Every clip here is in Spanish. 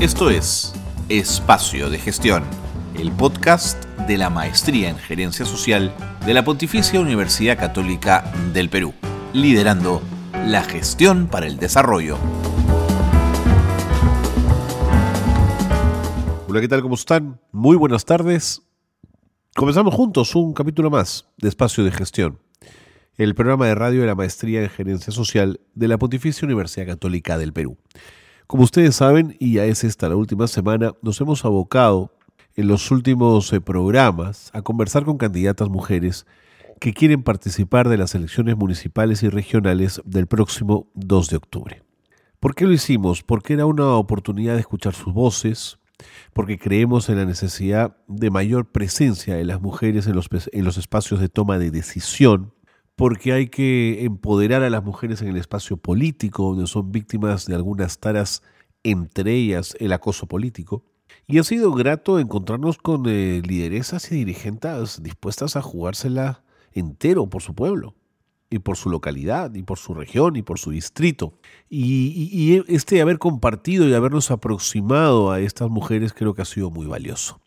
Esto es Espacio de Gestión, el podcast de la Maestría en Gerencia Social de la Pontificia Universidad Católica del Perú, liderando la gestión para el desarrollo. Hola, ¿qué tal? ¿Cómo están? Muy buenas tardes. Comenzamos juntos un capítulo más de Espacio de Gestión, el programa de radio de la Maestría en Gerencia Social de la Pontificia Universidad Católica del Perú. Como ustedes saben, y ya es esta la última semana, nos hemos abocado en los últimos eh, programas a conversar con candidatas mujeres que quieren participar de las elecciones municipales y regionales del próximo 2 de octubre. ¿Por qué lo hicimos? Porque era una oportunidad de escuchar sus voces, porque creemos en la necesidad de mayor presencia de las mujeres en los, en los espacios de toma de decisión, porque hay que empoderar a las mujeres en el espacio político, donde son víctimas de algunas taras, entre ellas el acoso político. Y ha sido grato encontrarnos con eh, lideresas y dirigentes dispuestas a jugársela entero por su pueblo, y por su localidad, y por su región, y por su distrito. Y, y este haber compartido y habernos aproximado a estas mujeres creo que ha sido muy valioso.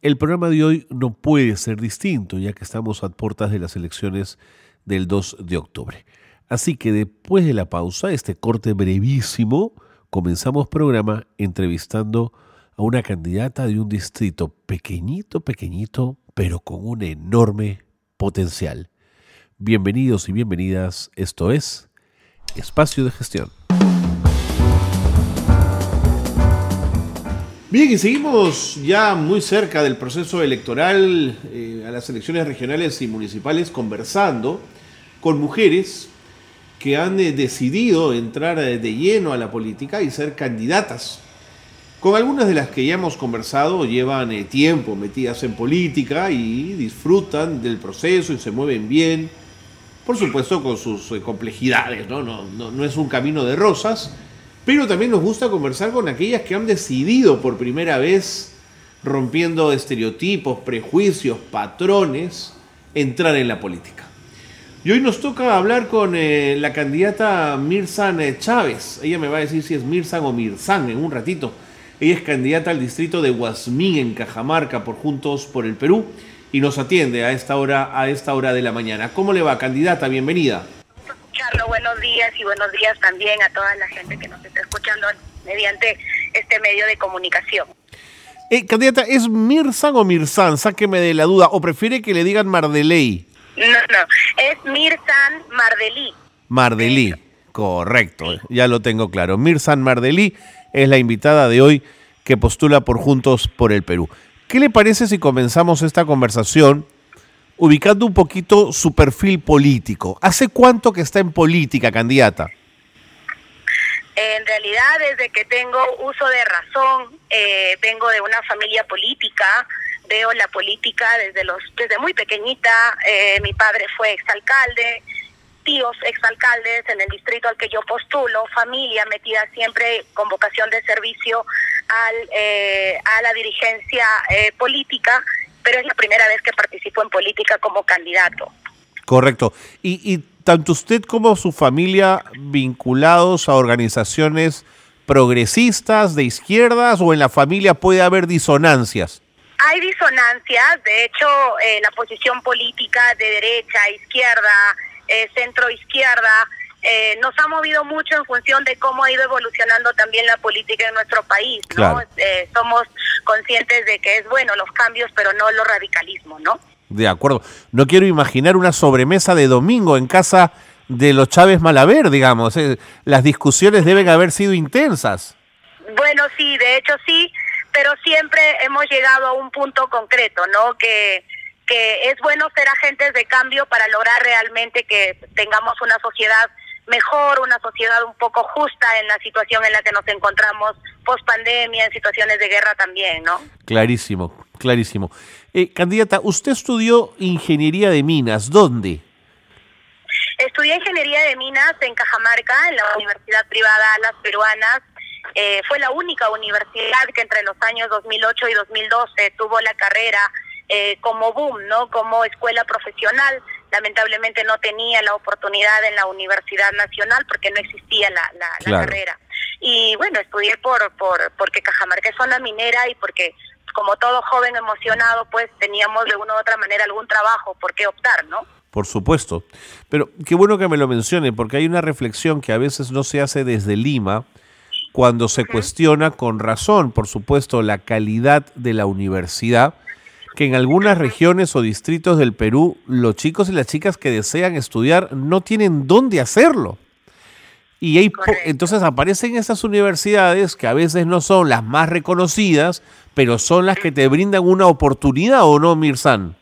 El programa de hoy no puede ser distinto, ya que estamos a puertas de las elecciones del 2 de octubre. Así que después de la pausa, este corte brevísimo, comenzamos programa entrevistando a una candidata de un distrito pequeñito, pequeñito, pero con un enorme potencial. Bienvenidos y bienvenidas, esto es Espacio de Gestión. Bien, y seguimos ya muy cerca del proceso electoral eh, a las elecciones regionales y municipales conversando con mujeres que han eh, decidido entrar eh, de lleno a la política y ser candidatas. Con algunas de las que ya hemos conversado llevan eh, tiempo metidas en política y disfrutan del proceso y se mueven bien, por supuesto con sus complejidades, ¿no? Es un camino de rosas, pero también nos gusta conversar con aquellas que han decidido por primera vez, rompiendo estereotipos, prejuicios, patrones, entrar en la política. Y hoy nos toca hablar con eh, la candidata Mirsan eh, Chávez. Ella me va a decir si es Mirsan o Mirsan en un ratito. Ella es candidata al distrito de Guasmín en Cajamarca por Juntos por el Perú y nos atiende a esta hora a esta hora de la mañana. ¿Cómo le va, candidata? Bienvenida. Buenos días y buenos días también a toda la gente que nos está escuchando mediante este medio de comunicación. Eh, candidata, ¿es Mirsan o Mirsan? Sáqueme de la duda. ¿O prefiere que le digan Mardeley? No, no, es Mirsan Mardelí. Mardelí, correcto, ya lo tengo claro. Mirsan Mardelí es la invitada de hoy que postula por Juntos por el Perú. ¿Qué le parece si comenzamos esta conversación ubicando un poquito su perfil político? ¿Hace cuánto que está en política, candidata? En realidad, desde que tengo uso de razón, eh, vengo de una familia política, veo la política desde los desde muy pequeñita. Eh, mi padre fue exalcalde, tíos exalcaldes en el distrito al que yo postulo, familia metida siempre con vocación de servicio al, eh, a la dirigencia eh, política, pero es la primera vez que participo en política como candidato. Correcto. Y, y tanto usted como su familia vinculados a organizaciones progresistas, de izquierdas, o en la familia puede haber disonancias? Hay disonancias, de hecho, eh, la posición política de derecha, izquierda, eh, centro izquierda, eh, nos ha movido mucho en función de cómo ha ido evolucionando también la política en nuestro país, ¿no? Eh, somos conscientes de que es bueno los cambios, pero no los radicalismo, ¿no? De acuerdo. No quiero imaginar una sobremesa de domingo en casa de los Chávez Malaver, digamos. las discusiones deben haber sido intensas. Bueno, sí, de hecho sí pero siempre hemos llegado a un punto concreto, ¿no? Que, que es bueno ser agentes de cambio para lograr realmente que tengamos una sociedad mejor, una sociedad un poco justa en la situación en la que nos encontramos post pandemia, en situaciones de guerra también, ¿no? Clarísimo, clarísimo. Eh, candidata, usted estudió ingeniería de minas, ¿dónde? Estudié ingeniería de minas en Cajamarca, en la Universidad Privada Las Peruanas, eh, fue la única universidad que entre los años 2008 y 2012 tuvo la carrera eh, como boom, ¿no? Como escuela profesional. Lamentablemente no tenía la oportunidad en la Universidad Nacional porque no existía la, la, carrera. y bueno, estudié por, por porque Cajamarca es zona minera y porque como todo joven emocionado, pues teníamos de una u otra manera algún trabajo por qué optar, ¿no? Por supuesto. Pero qué bueno que me lo mencione, porque hay una reflexión que a veces no se hace desde Lima, cuando se cuestiona con razón, por supuesto, la calidad de la universidad, que en algunas regiones o distritos del Perú los chicos y las chicas que desean estudiar no tienen dónde hacerlo. Y hay entonces aparecen esas universidades que a veces no son las más reconocidas, pero son las que te brindan una oportunidad o no, Mirsan.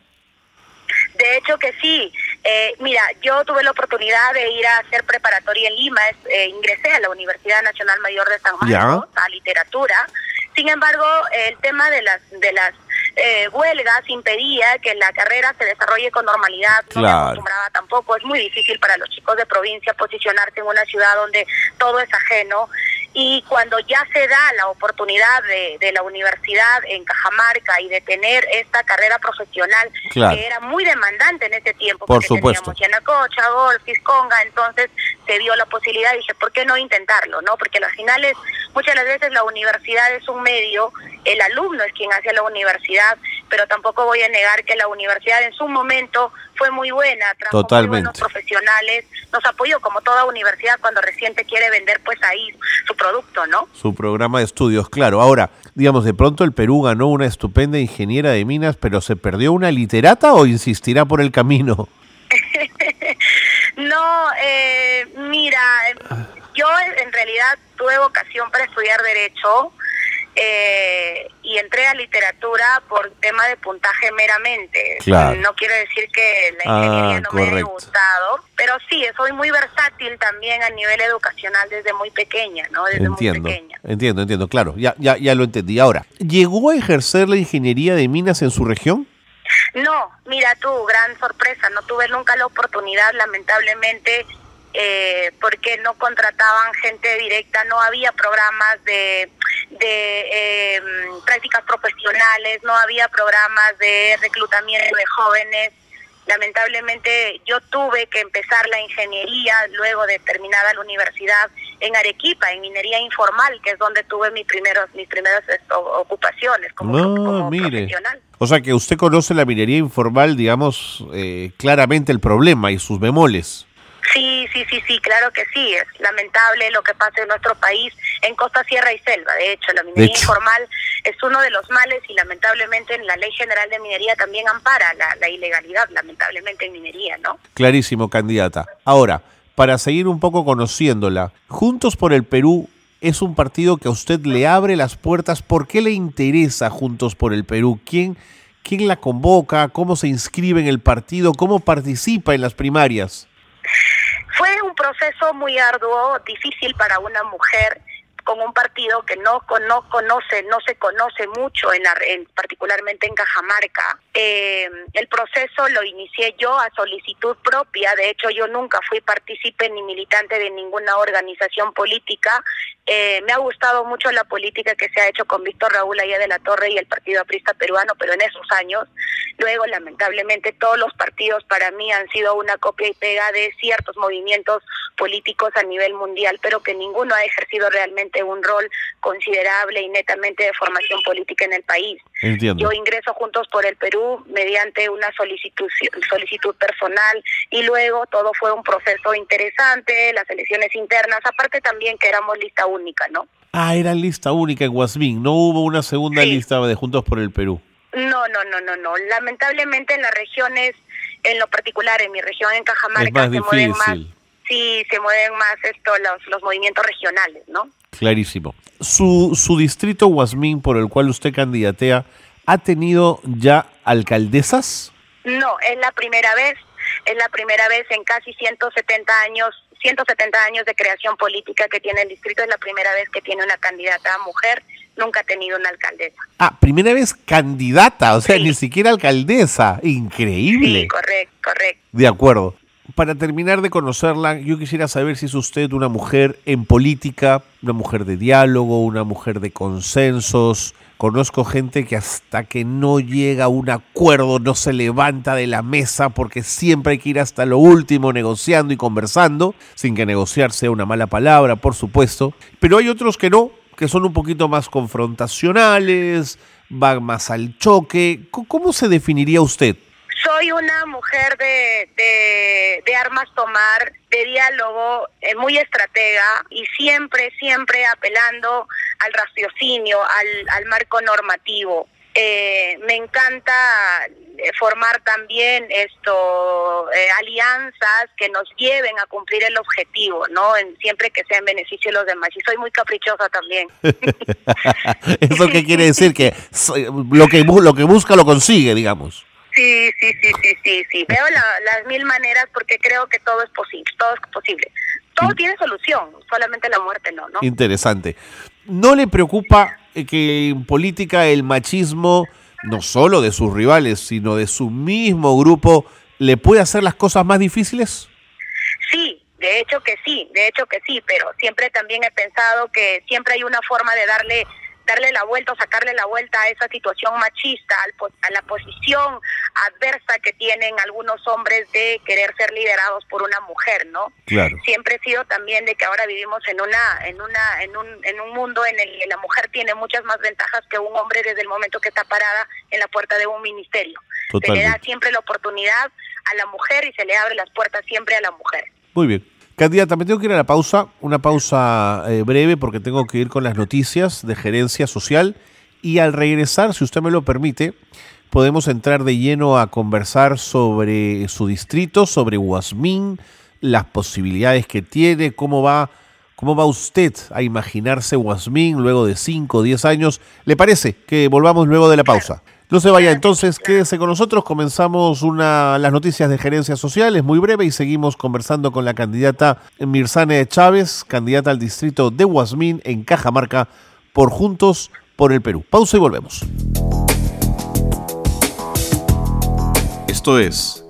De hecho que sí. Eh, mira, yo tuve la oportunidad de ir a hacer preparatoria en Lima, eh, ingresé a la Universidad Nacional Mayor de San Marcos, a literatura. Sin embargo, el tema de las de las eh, huelgas impedía que la carrera se desarrolle con normalidad, no me acostumbraba tampoco, es muy difícil para los chicos de provincia posicionarse en una ciudad donde todo es ajeno y cuando ya se da la oportunidad de, de, la universidad en Cajamarca y de tener esta carrera profesional que era muy demandante en ese tiempo, Por porque supuesto. teníamos Yanacocha, Golf, Fisconga, entonces se dio la posibilidad y dije, ¿por qué no intentarlo? no Porque al final es, muchas las veces la universidad es un medio, el alumno es quien hace la universidad, pero tampoco voy a negar que la universidad en su momento fue muy buena, trajo Totalmente. muy buenos profesionales, nos apoyó como toda universidad cuando recién te quiere vender pues ahí su producto, ¿no? Su programa de estudios, claro. Ahora, digamos, de pronto el Perú ganó una estupenda ingeniera de minas, pero ¿se perdió una literata o insistirá por el camino? no, eh, mira, yo en realidad tuve vocación para estudiar derecho, eh, y entré a literatura por tema de puntaje meramente. No quiere decir que la ingeniería ah, no me haya gustado, pero sí, soy muy versátil también a nivel educacional desde muy pequeña, ¿no? Desde entiendo, muy pequeña. Entiendo, entiendo, claro, ya, ya, ya lo entendí. Ahora, ¿llegó a ejercer la ingeniería de minas en su región? No, mira tú, gran sorpresa, no tuve nunca la oportunidad, lamentablemente, eh, porque no contrataban gente directa, no había programas de, de em, prácticas profesionales, no había programas de reclutamiento de jóvenes. Lamentablemente yo tuve que empezar la ingeniería luego de terminada la universidad en Arequipa, en minería informal, que es donde tuve mis primeros mis primeras ocupaciones como, ah, profesional. O sea que usted conoce la minería informal, digamos, eh, claramente el problema y sus bemoles. Sí, sí, sí, claro que sí. Es lamentable lo que pasa en nuestro país, en costa, sierra y selva. De hecho, la minería informal es uno de los males y lamentablemente en la Ley General de Minería también ampara la, la ilegalidad, lamentablemente en minería, ¿no? Clarísimo, candidata. Ahora, para seguir un poco conociéndola, Juntos por el Perú es un partido que a usted le abre las puertas. ¿Por qué le interesa Juntos por el Perú? ¿Quién, quién la convoca? ¿Cómo se inscribe en el partido? ¿Cómo participa en las primarias? Proceso muy arduo, difícil para una mujer con un partido que no, no conoce, no se conoce mucho, en, la, en particularmente en Cajamarca. Eh, el proceso lo inicié yo a solicitud propia, de hecho yo nunca fui partícipe ni militante de ninguna organización política. Eh, me ha gustado mucho la política que se ha hecho con Víctor Raúl Allá de la Torre y el Partido Aprista Peruano, pero en esos años, luego lamentablemente todos los partidos para mí han sido una copia y pega de ciertos movimientos políticos a nivel mundial, pero que ninguno ha ejercido realmente un rol considerable y netamente de formación política en el país. Yo ingreso Juntos por el Perú mediante una solicitud, solicitud personal y luego todo fue un proceso interesante, las elecciones internas, aparte también que éramos lista única, ¿no? Ah, era lista única en Guasmín, no hubo una segunda lista de Juntos por el Perú. No, no, no, no, no. Lamentablemente en las regiones, en lo particular en mi región, en Cajamarca, se mueven más sí se mueven más esto los, los movimientos regionales, ¿no? Clarísimo. Su, su distrito Guasmín, por el cual usted candidatea, ¿ha tenido ya alcaldesas? No, es la primera vez, es la primera vez en casi 170 años 170 años de creación política que tiene el distrito, es la primera vez que tiene una candidata mujer, nunca ha tenido una alcaldesa. Ah, primera vez candidata, o sea, ni siquiera alcaldesa, increíble. Sí, correcto, correcto. De acuerdo para terminar de conocerla, yo quisiera saber si es usted una mujer en política, una mujer de diálogo, una mujer de consensos, Conozco gente que hasta que no llega a un acuerdo no se levanta de la mesa porque siempre hay que ir hasta lo último negociando y conversando, sin que negociar sea una mala palabra, por supuesto. Pero hay otros que no, que son un poquito más confrontacionales, van más al choque. ¿Cómo se definiría usted? Soy una mujer de, de, armas tomar, de diálogo, eh, muy estratega y siempre, siempre apelando al raciocinio, al, al marco normativo. Eh, me encanta eh, formar también esto alianzas que nos lleven a cumplir el objetivo, ¿no? En, siempre que sea en beneficio de los demás. Y soy muy caprichosa también. ¿Eso qué quiere decir? Que lo que, lo que busca lo consigue, digamos. Sí, sí, sí, sí, sí, sí. Veo las mil maneras porque creo que todo es posible, todo es posible. Todo tiene solución, solamente la muerte no, ¿no? Interesante. ¿No le preocupa eh, que en política el machismo, no solo de sus rivales, sino de su mismo grupo, le puede hacer las cosas más difíciles? Sí, de hecho que sí, de hecho que sí, pero siempre también he pensado que siempre hay una forma de darle darle la vuelta o sacarle la vuelta a esa situación machista, a la posición adversa que tienen algunos hombres de querer ser liderados por una mujer, ¿no? Claro. Siempre he sido también de que ahora vivimos en una en una en un en un mundo en el que la mujer tiene muchas más ventajas que un hombre desde el momento que está parada en la puerta de un ministerio. Se le da siempre la oportunidad a la mujer y se le abre las puertas siempre a la mujer. Muy bien. Candidata, me tengo que ir a la pausa, una pausa eh, breve porque tengo que ir con las noticias de gerencia social y al regresar, si usted me lo permite, podemos entrar de lleno a conversar sobre su distrito, sobre Guasmín, las posibilidades que tiene, cómo va, cómo va usted a imaginarse Guasmín luego de 5 o 10 años. ¿Le parece que volvamos luego de la pausa? No se vaya entonces, quédese con nosotros. Comenzamos una, las noticias de gerencia social, es muy breve y seguimos conversando con la candidata Mirzane Chávez, candidata al distrito de Guasmín en Cajamarca por Juntos por el Perú. Pausa y volvemos. Esto es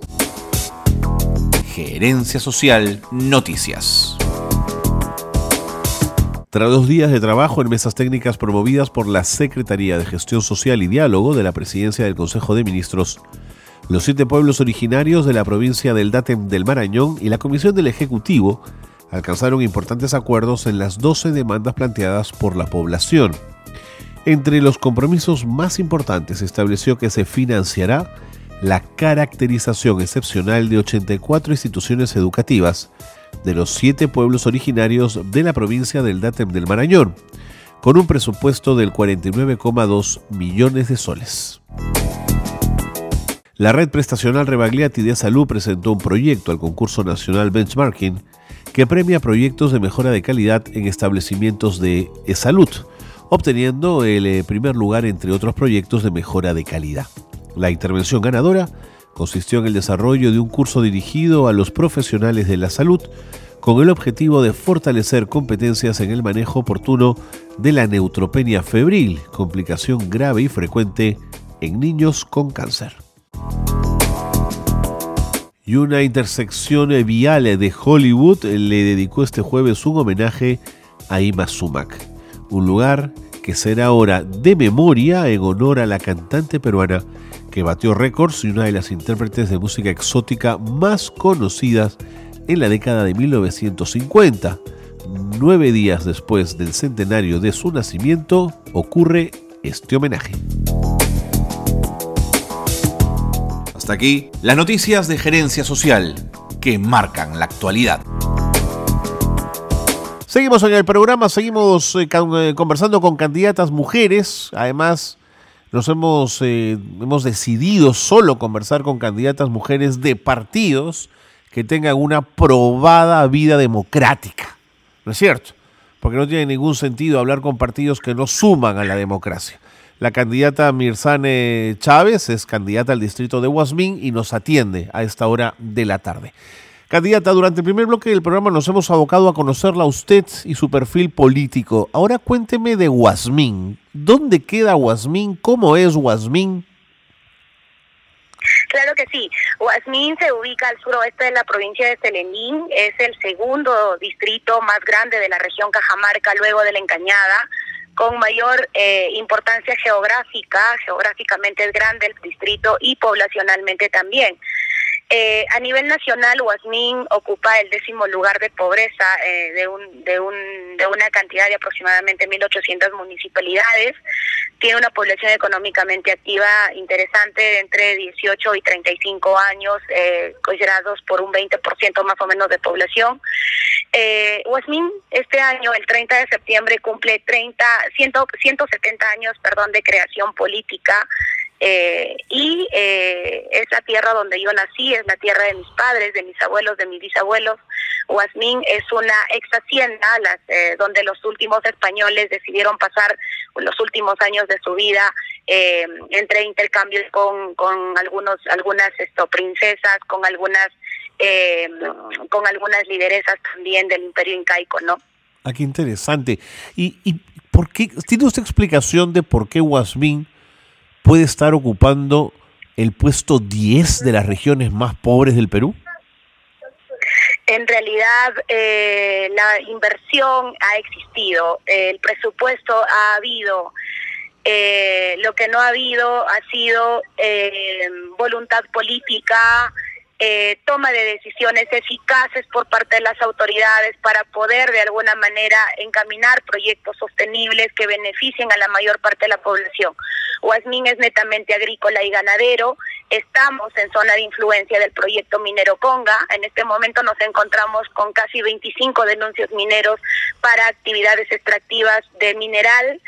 Gerencia Social Noticias. Tras dos días de trabajo en mesas técnicas promovidas por la Secretaría de Gestión Social y Diálogo de la Presidencia del Consejo de Ministros, los siete pueblos originarios de la provincia del Datem del Marañón y la Comisión del Ejecutivo alcanzaron importantes acuerdos en las 12 demandas planteadas por la población. Entre los compromisos más importantes se estableció que se financiará la caracterización excepcional de 84 instituciones educativas de los siete pueblos originarios de la provincia del Datem del Marañón, con un presupuesto del 49,2 millones de soles. La red prestacional Rebagliati de Salud presentó un proyecto al concurso nacional Benchmarking que premia proyectos de mejora de calidad en establecimientos de salud, obteniendo el eh, primer lugar entre otros proyectos de mejora de calidad. La intervención ganadora consistió en el desarrollo de un curso dirigido a los profesionales de la salud con el objetivo de fortalecer competencias en el manejo oportuno de la neutropenia febril, complicación grave y frecuente en niños con cáncer. Y una intersección vial de Hollywood le dedicó este jueves un homenaje a Ima Sumac, un lugar que será ahora de memoria en honor a la cantante peruana que batió récords y una de las intérpretes de música exótica más conocidas en la década de 1950. Nueve días después del centenario de su nacimiento ocurre este homenaje. Hasta aquí las noticias de gerencia social que marcan la actualidad. Seguimos en el programa, seguimos eh, eh, conversando con candidatas mujeres, además nos hemos, eh, hemos decidido solo conversar con candidatas mujeres de partidos que tengan una probada vida democrática. ¿No es cierto? Porque no tiene ningún sentido hablar con partidos que no suman a la democracia. La candidata Mirzane Chávez es candidata al distrito de Guasmín y nos atiende a esta hora de la tarde. Candidata, durante el primer bloque del programa nos hemos abocado a conocerla a usted y su perfil político. Ahora cuénteme de Guasmín. ¿Dónde queda Guasmín? ¿Cómo es Guasmín? Claro que sí. Guasmín se ubica al suroeste de la provincia de Telenín. Es el segundo distrito más grande de la región Cajamarca luego de la Encañada con mayor eh, importancia geográfica, geográficamente es grande el distrito y poblacionalmente también. Eh, a nivel nacional, Huasmín ocupa el décimo lugar de pobreza eh, de, un, de, un, de una cantidad de aproximadamente 1.800 municipalidades. Tiene una población económicamente activa interesante entre 18 y 35 años, eh, considerados por un 20% más o menos de población. Eh, este año, el 30 de septiembre, cumple 30, 170 años perdón, de creación política. Eh, y eh, es la tierra donde yo nací, es la tierra de mis padres, de mis abuelos, de mis bisabuelos. Huasmín es una ex hacienda las, eh, donde los últimos españoles decidieron pasar los últimos años de su vida eh, entre intercambios con, con algunos algunas esto, princesas, con algunas eh, con algunas lideresas también del imperio incaico, ¿no? Ah, qué interesante. ¿Y, y por qué, tiene usted explicación de por qué Huasmín puede estar ocupando el puesto 10 de las regiones más pobres del Perú? En realidad, eh, la inversión ha existido, el presupuesto ha habido. Eh, lo que no ha habido ha sido eh, voluntad política, eh, toma de decisiones eficaces por parte de las autoridades para poder de alguna manera encaminar proyectos sostenibles que beneficien a la mayor parte de la población. Huasmín es netamente agrícola y ganadero. Estamos en zona de influencia del proyecto minero Conga. En este momento nos encontramos con casi 25 denuncios mineros para actividades extractivas de mineral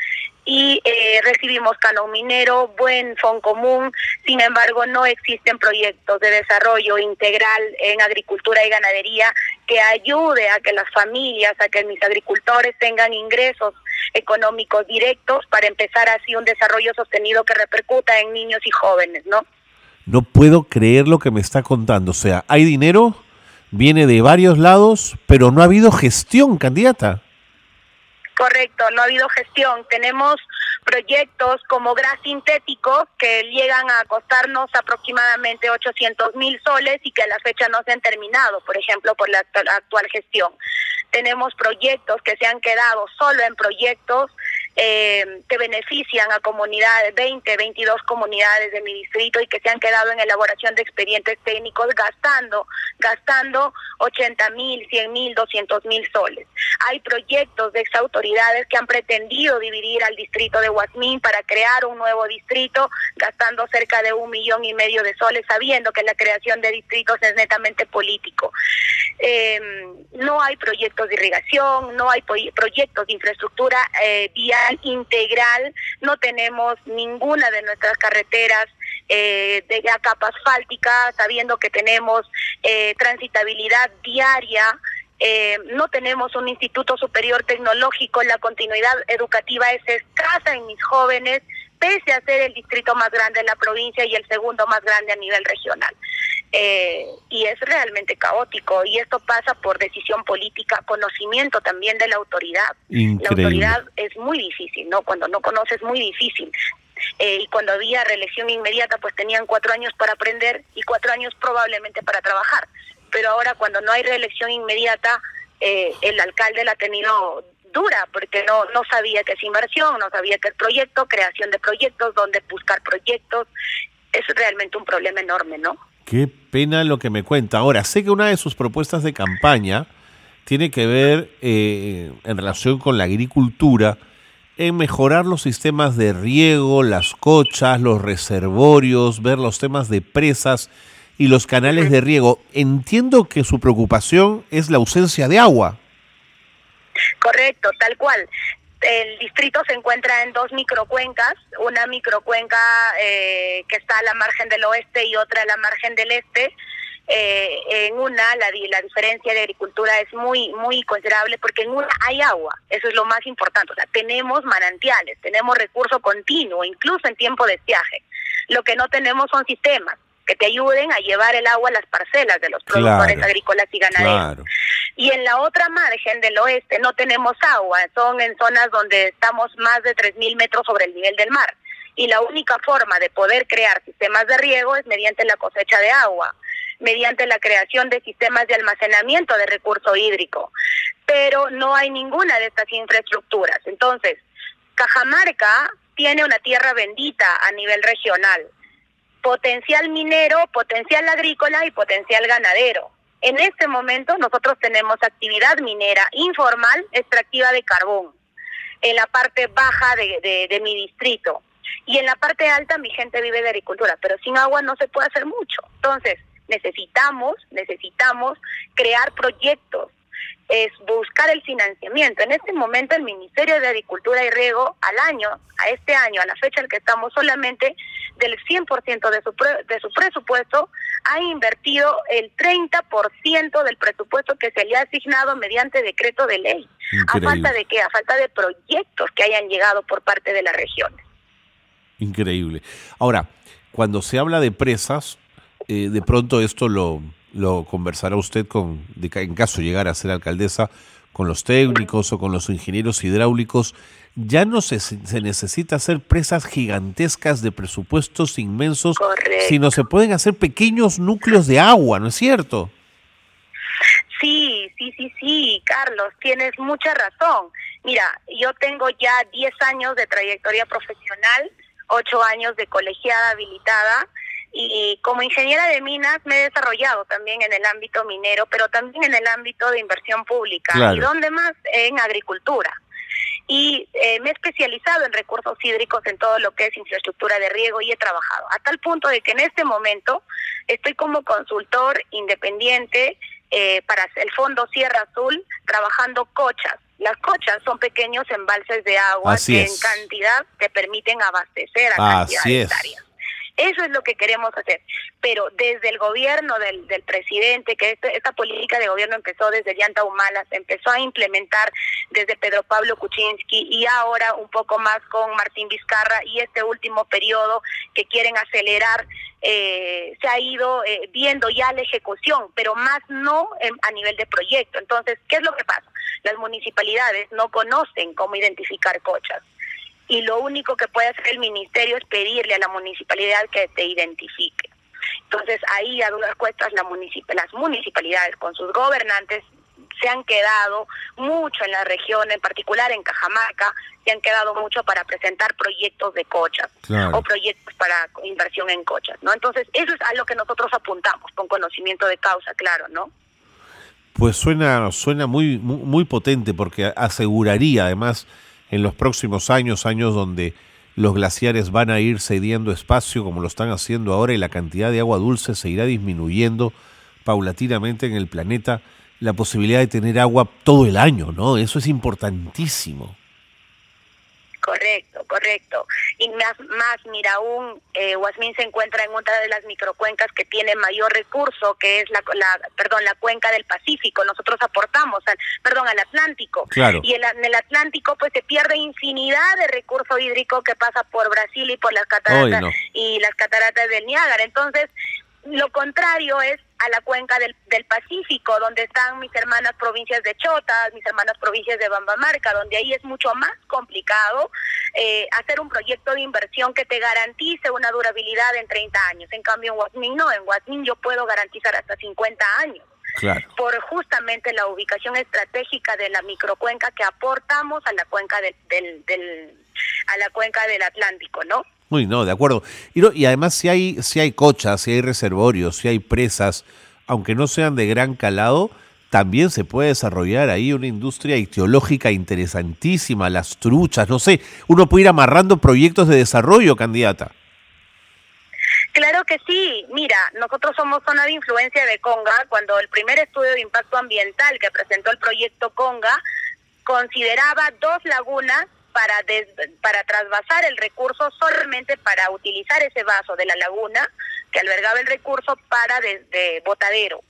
y eh, recibimos canon minero, buen fondo común, sin embargo no existen proyectos de desarrollo integral en agricultura y ganadería que ayude a que las familias, a que mis agricultores tengan ingresos económicos directos para empezar así un desarrollo sostenido que repercuta en niños y jóvenes, ¿no? No puedo creer lo que me está contando, o sea, hay dinero, viene de varios lados, pero no ha habido gestión, candidata. Correcto, no ha habido gestión. Tenemos proyectos como gas sintético que llegan a costarnos aproximadamente 800 mil soles y que a la fecha no se han terminado, por ejemplo, por la actual gestión. Tenemos proyectos que se han quedado solo en proyectos eh, que benefician a comunidades, 20, 22 comunidades de mi distrito y que se han quedado en elaboración de expedientes técnicos gastando, gastando 80 mil, 100 mil, 200 mil soles. Hay proyectos de exautoridades que han pretendido dividir al distrito de Huasmín para crear un nuevo distrito gastando cerca de un millón y medio de soles, sabiendo que la creación de distritos es netamente político. Eh, no hay proyectos de irrigación, no hay proyectos de infraestructura eh, integral, no tenemos ninguna de nuestras carreteras eh, de capa asfáltica, sabiendo que tenemos eh, transitabilidad diaria. Eh, no tenemos un instituto superior tecnológico, la continuidad educativa es escasa en mis jóvenes, pese a ser el distrito más grande de la provincia y el segundo más grande a nivel regional. Eh, y es realmente caótico y esto pasa por decisión política, conocimiento también de la autoridad. La autoridad es muy difícil, ¿no? Cuando no conoces es muy difícil. Eh, y cuando había reelección inmediata, pues tenían cuatro años para aprender y cuatro años probablemente para trabajar. Pero ahora cuando no hay reelección inmediata, eh, el alcalde la ha tenido dura porque no no sabía qué es inversión, no sabía qué es proyecto, creación de proyectos, dónde buscar proyectos. Es realmente un problema enorme, ¿no? Qué pena lo que me cuenta. Ahora, sé que una de sus propuestas de campaña tiene que ver eh, en relación con la agricultura, en mejorar los sistemas de riego, las cochas, los reservorios, ver los temas de presas y los canales de riego. Entiendo que su preocupación es la ausencia de agua. Correcto, tal cual el distrito se encuentra en dos microcuencas, una microcuenca eh, que está a la margen del oeste y otra a la margen del este. Eh, en una la, la diferencia de agricultura es muy muy considerable porque en una hay agua, eso es lo más importante, o sea, tenemos manantiales, tenemos recurso continuo, incluso en tiempo de estiaje. Lo que no tenemos son sistemas que te ayuden a llevar el agua a las parcelas de los productores agrícolas y ganaderos. Y en la otra margen del oeste no tenemos agua, son en zonas donde estamos más de 3.000 metros sobre el nivel del mar. Y la única forma de poder crear sistemas de riego es mediante la cosecha de agua, mediante la creación de sistemas de almacenamiento de recurso hídrico. Pero no hay ninguna de estas infraestructuras. Entonces, Cajamarca tiene una tierra bendita a nivel regional, potencial minero, potencial agrícola y potencial ganadero. En este momento nosotros tenemos actividad minera informal extractiva de carbón en la parte baja de, de mi distrito. Y en la parte alta mi gente vive de agricultura, pero sin agua no se puede hacer mucho. Entonces, necesitamos, necesitamos crear proyectos, es buscar el financiamiento. En este momento el Ministerio de Agricultura y Riego al año, a este año, a la fecha en que estamos, solamente del 100% de su, de su presupuesto ha invertido el 30% del presupuesto que se le ha asignado mediante decreto de ley. ¿A falta de qué? A falta de proyectos que hayan llegado por parte de las regiones. Increíble. Ahora, cuando se habla de presas, eh, de pronto esto lo, lo conversará usted con, en caso de llegar a ser alcaldesa, con los técnicos o con los ingenieros hidráulicos. Ya no se, se necesita hacer presas gigantescas de presupuestos inmensos, sino se pueden hacer pequeños núcleos de agua, ¿no es cierto? Sí, sí, sí, sí, Carlos, tienes mucha razón. Mira, yo tengo ya 10 años de trayectoria profesional, 8 años de colegiada habilitada y como ingeniera de minas me he desarrollado también en el ámbito minero, pero también en el ámbito de inversión pública. ¿Y dónde más? En agricultura. Y eh, me he especializado en recursos hídricos en todo lo que es infraestructura de riego y he trabajado, a tal punto de que en este momento estoy como consultor independiente eh, para el Fondo Sierra Azul trabajando cochas. Las cochas son pequeños embalses de agua que en cantidad te permiten abastecer a cantidades áreas. Eso es lo que queremos hacer. Pero desde el gobierno del, presidente, que este, esta política de gobierno empezó desde Llanta Humala, se empezó a implementar desde Pedro Pablo Kuczynski y ahora un poco más con Martín Vizcarra y este último periodo que quieren acelerar, eh, se ha ido eh, viendo ya la ejecución, pero más no a nivel de proyecto. Entonces, ¿qué es lo que pasa? Las municipalidades no conocen cómo identificar cochas y lo único que puede hacer el ministerio es pedirle a la municipalidad que te identifique. Entonces ahí a dudas cuestas la las municipalidades con sus gobernantes se han quedado mucho en la región, en particular en Cajamarca, se han quedado mucho para presentar proyectos de cochas o proyectos para inversión en cochas, ¿no? Entonces, eso es a lo que nosotros apuntamos con conocimiento de causa, claro, ¿no? Pues suena suena muy muy potente porque aseguraría además en los próximos años, años donde los glaciares van a ir cediendo espacio como lo están haciendo ahora y la cantidad de agua dulce se irá disminuyendo paulatinamente en el planeta, la posibilidad de tener agua todo el año, ¿no? Eso es importantísimo. Correcto, correcto. Y más, más mira, aún eh, se encuentra en una de las microcuencas que tiene mayor recurso, que es la, la perdón, la cuenca del Pacífico. Nosotros aportamos al, perdón, al Atlántico. Y en, el Atlántico pues se pierde infinidad de recurso hídrico que pasa por Brasil y por las cataratas y las cataratas del Niágara. Entonces, lo contrario es a la cuenca del, del, Pacífico, donde están mis hermanas provincias de Chotas, mis hermanas provincias de Bambamarca, donde ahí es mucho más complicado eh, hacer un proyecto de inversión que te garantice una durabilidad en 30 años. En cambio, en Guasmín no, en Guasmín yo puedo garantizar hasta 50 años. Por justamente la ubicación estratégica de la microcuenca que aportamos a la cuenca del, del, del a la cuenca del Atlántico, ¿no? Uy, no, de acuerdo. Y, y además si hay, si hay cochas, si hay reservorios, si hay presas, aunque no sean de gran calado, también se puede desarrollar ahí una industria ictiológica interesantísima, las truchas, no sé, uno puede ir amarrando proyectos de desarrollo, candidata. Claro que sí. Mira, nosotros somos zona de influencia de Conga. Cuando el primer estudio de impacto ambiental que presentó el proyecto Conga consideraba dos lagunas para, para trasvasar el recurso solamente para utilizar ese vaso de la laguna que albergaba el recurso para desde botadero.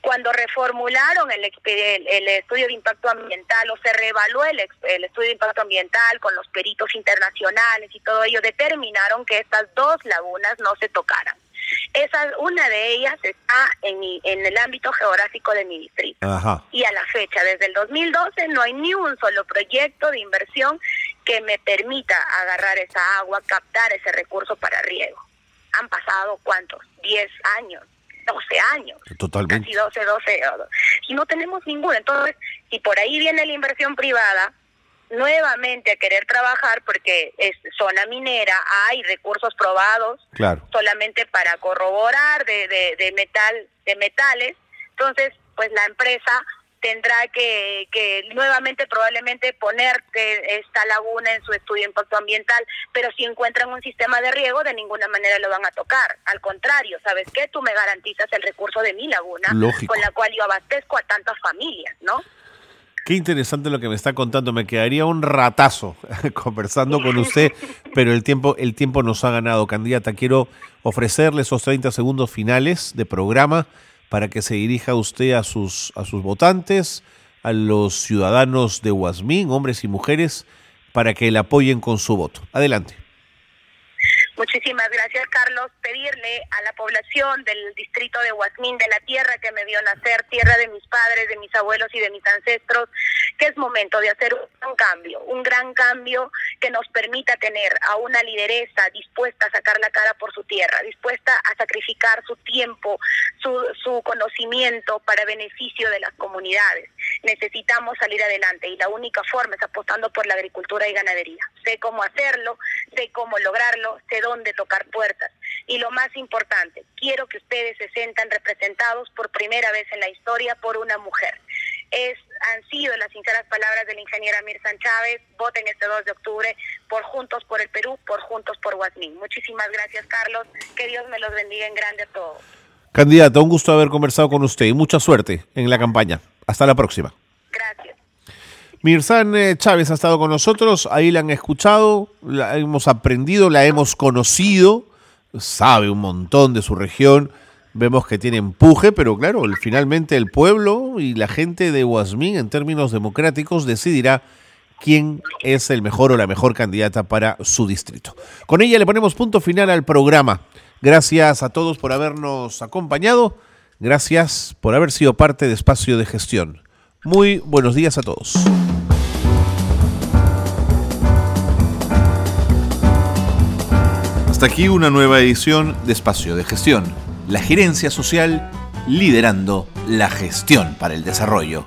Cuando reformularon el, el, estudio de impacto ambiental o se reevaluó el, el estudio de impacto ambiental con los peritos internacionales y todo ello, determinaron que estas dos lagunas no se tocaran. Esa, una de ellas está en, en el ámbito geográfico de mi distrito. Y a la fecha, desde el 2012, no hay ni un solo proyecto de inversión que me permita agarrar esa agua, captar ese recurso para riego. Han pasado, ¿cuántos? 10 años. 12 años. Totalmente. Casi 12, 12. Y no tenemos ninguna. Entonces, si por ahí viene la inversión privada, nuevamente a querer trabajar porque es zona minera, hay recursos probados claro. solamente para corroborar de, de, de metal, de metales. Entonces, pues la empresa tendrá que, que nuevamente probablemente poner esta laguna en su estudio de impacto ambiental, pero si encuentran un sistema de riego, de ninguna manera lo van a tocar. Al contrario, ¿sabes qué? Tú me garantizas el recurso de mi laguna, con la cual yo abastezco a tantas familias, ¿no? Qué interesante lo que me está contando. Me quedaría un ratazo conversando con usted, pero el tiempo, el tiempo nos ha ganado. Candidata, quiero ofrecerle esos 30 segundos finales de programa para que se dirija usted a sus, a sus votantes, a los ciudadanos de Huasmín, hombres y mujeres, para que le apoyen con su voto. Adelante. Muchísimas gracias, Carlos. Pedirle a la población del distrito de Huasmín, de la tierra que me vio nacer, tierra de mis padres, de mis abuelos y de mis ancestros, que es momento de hacer un cambio, un gran cambio que nos permita tener a una lideresa dispuesta a sacar la cara por su tierra, dispuesta a sacrificar su tiempo, su, su conocimiento para beneficio de las comunidades. Necesitamos salir adelante y la única forma es apostando por la agricultura y ganadería. Sé cómo hacerlo, sé cómo lograrlo, sé dónde tocar puertas. Y lo más importante, quiero que ustedes se sientan representados por primera vez en la historia por una mujer. Es, han sido las sinceras palabras de la ingeniera Mirza Chávez. Voten este 2 de octubre por Juntos por el Perú, por Juntos por Guasmín. Muchísimas gracias, Carlos. Que Dios me los bendiga en grande a todos. Candidata, un gusto haber conversado con usted y mucha suerte en la campaña. Hasta la próxima. Gracias. Mirzán eh, Chávez ha estado con nosotros, ahí la han escuchado, la hemos aprendido, la hemos conocido, sabe un montón de su región, vemos que tiene empuje, pero claro, finalmente el pueblo y la gente de Guasmín en términos democráticos decidirá quién es el mejor o la mejor candidata para su distrito. Con ella le ponemos punto final al programa. Gracias a todos por habernos acompañado, gracias por haber sido parte de Espacio de Gestión. Muy buenos días a todos. Hasta aquí una nueva edición de Espacio de Gestión, la gerencia social liderando la gestión para el desarrollo.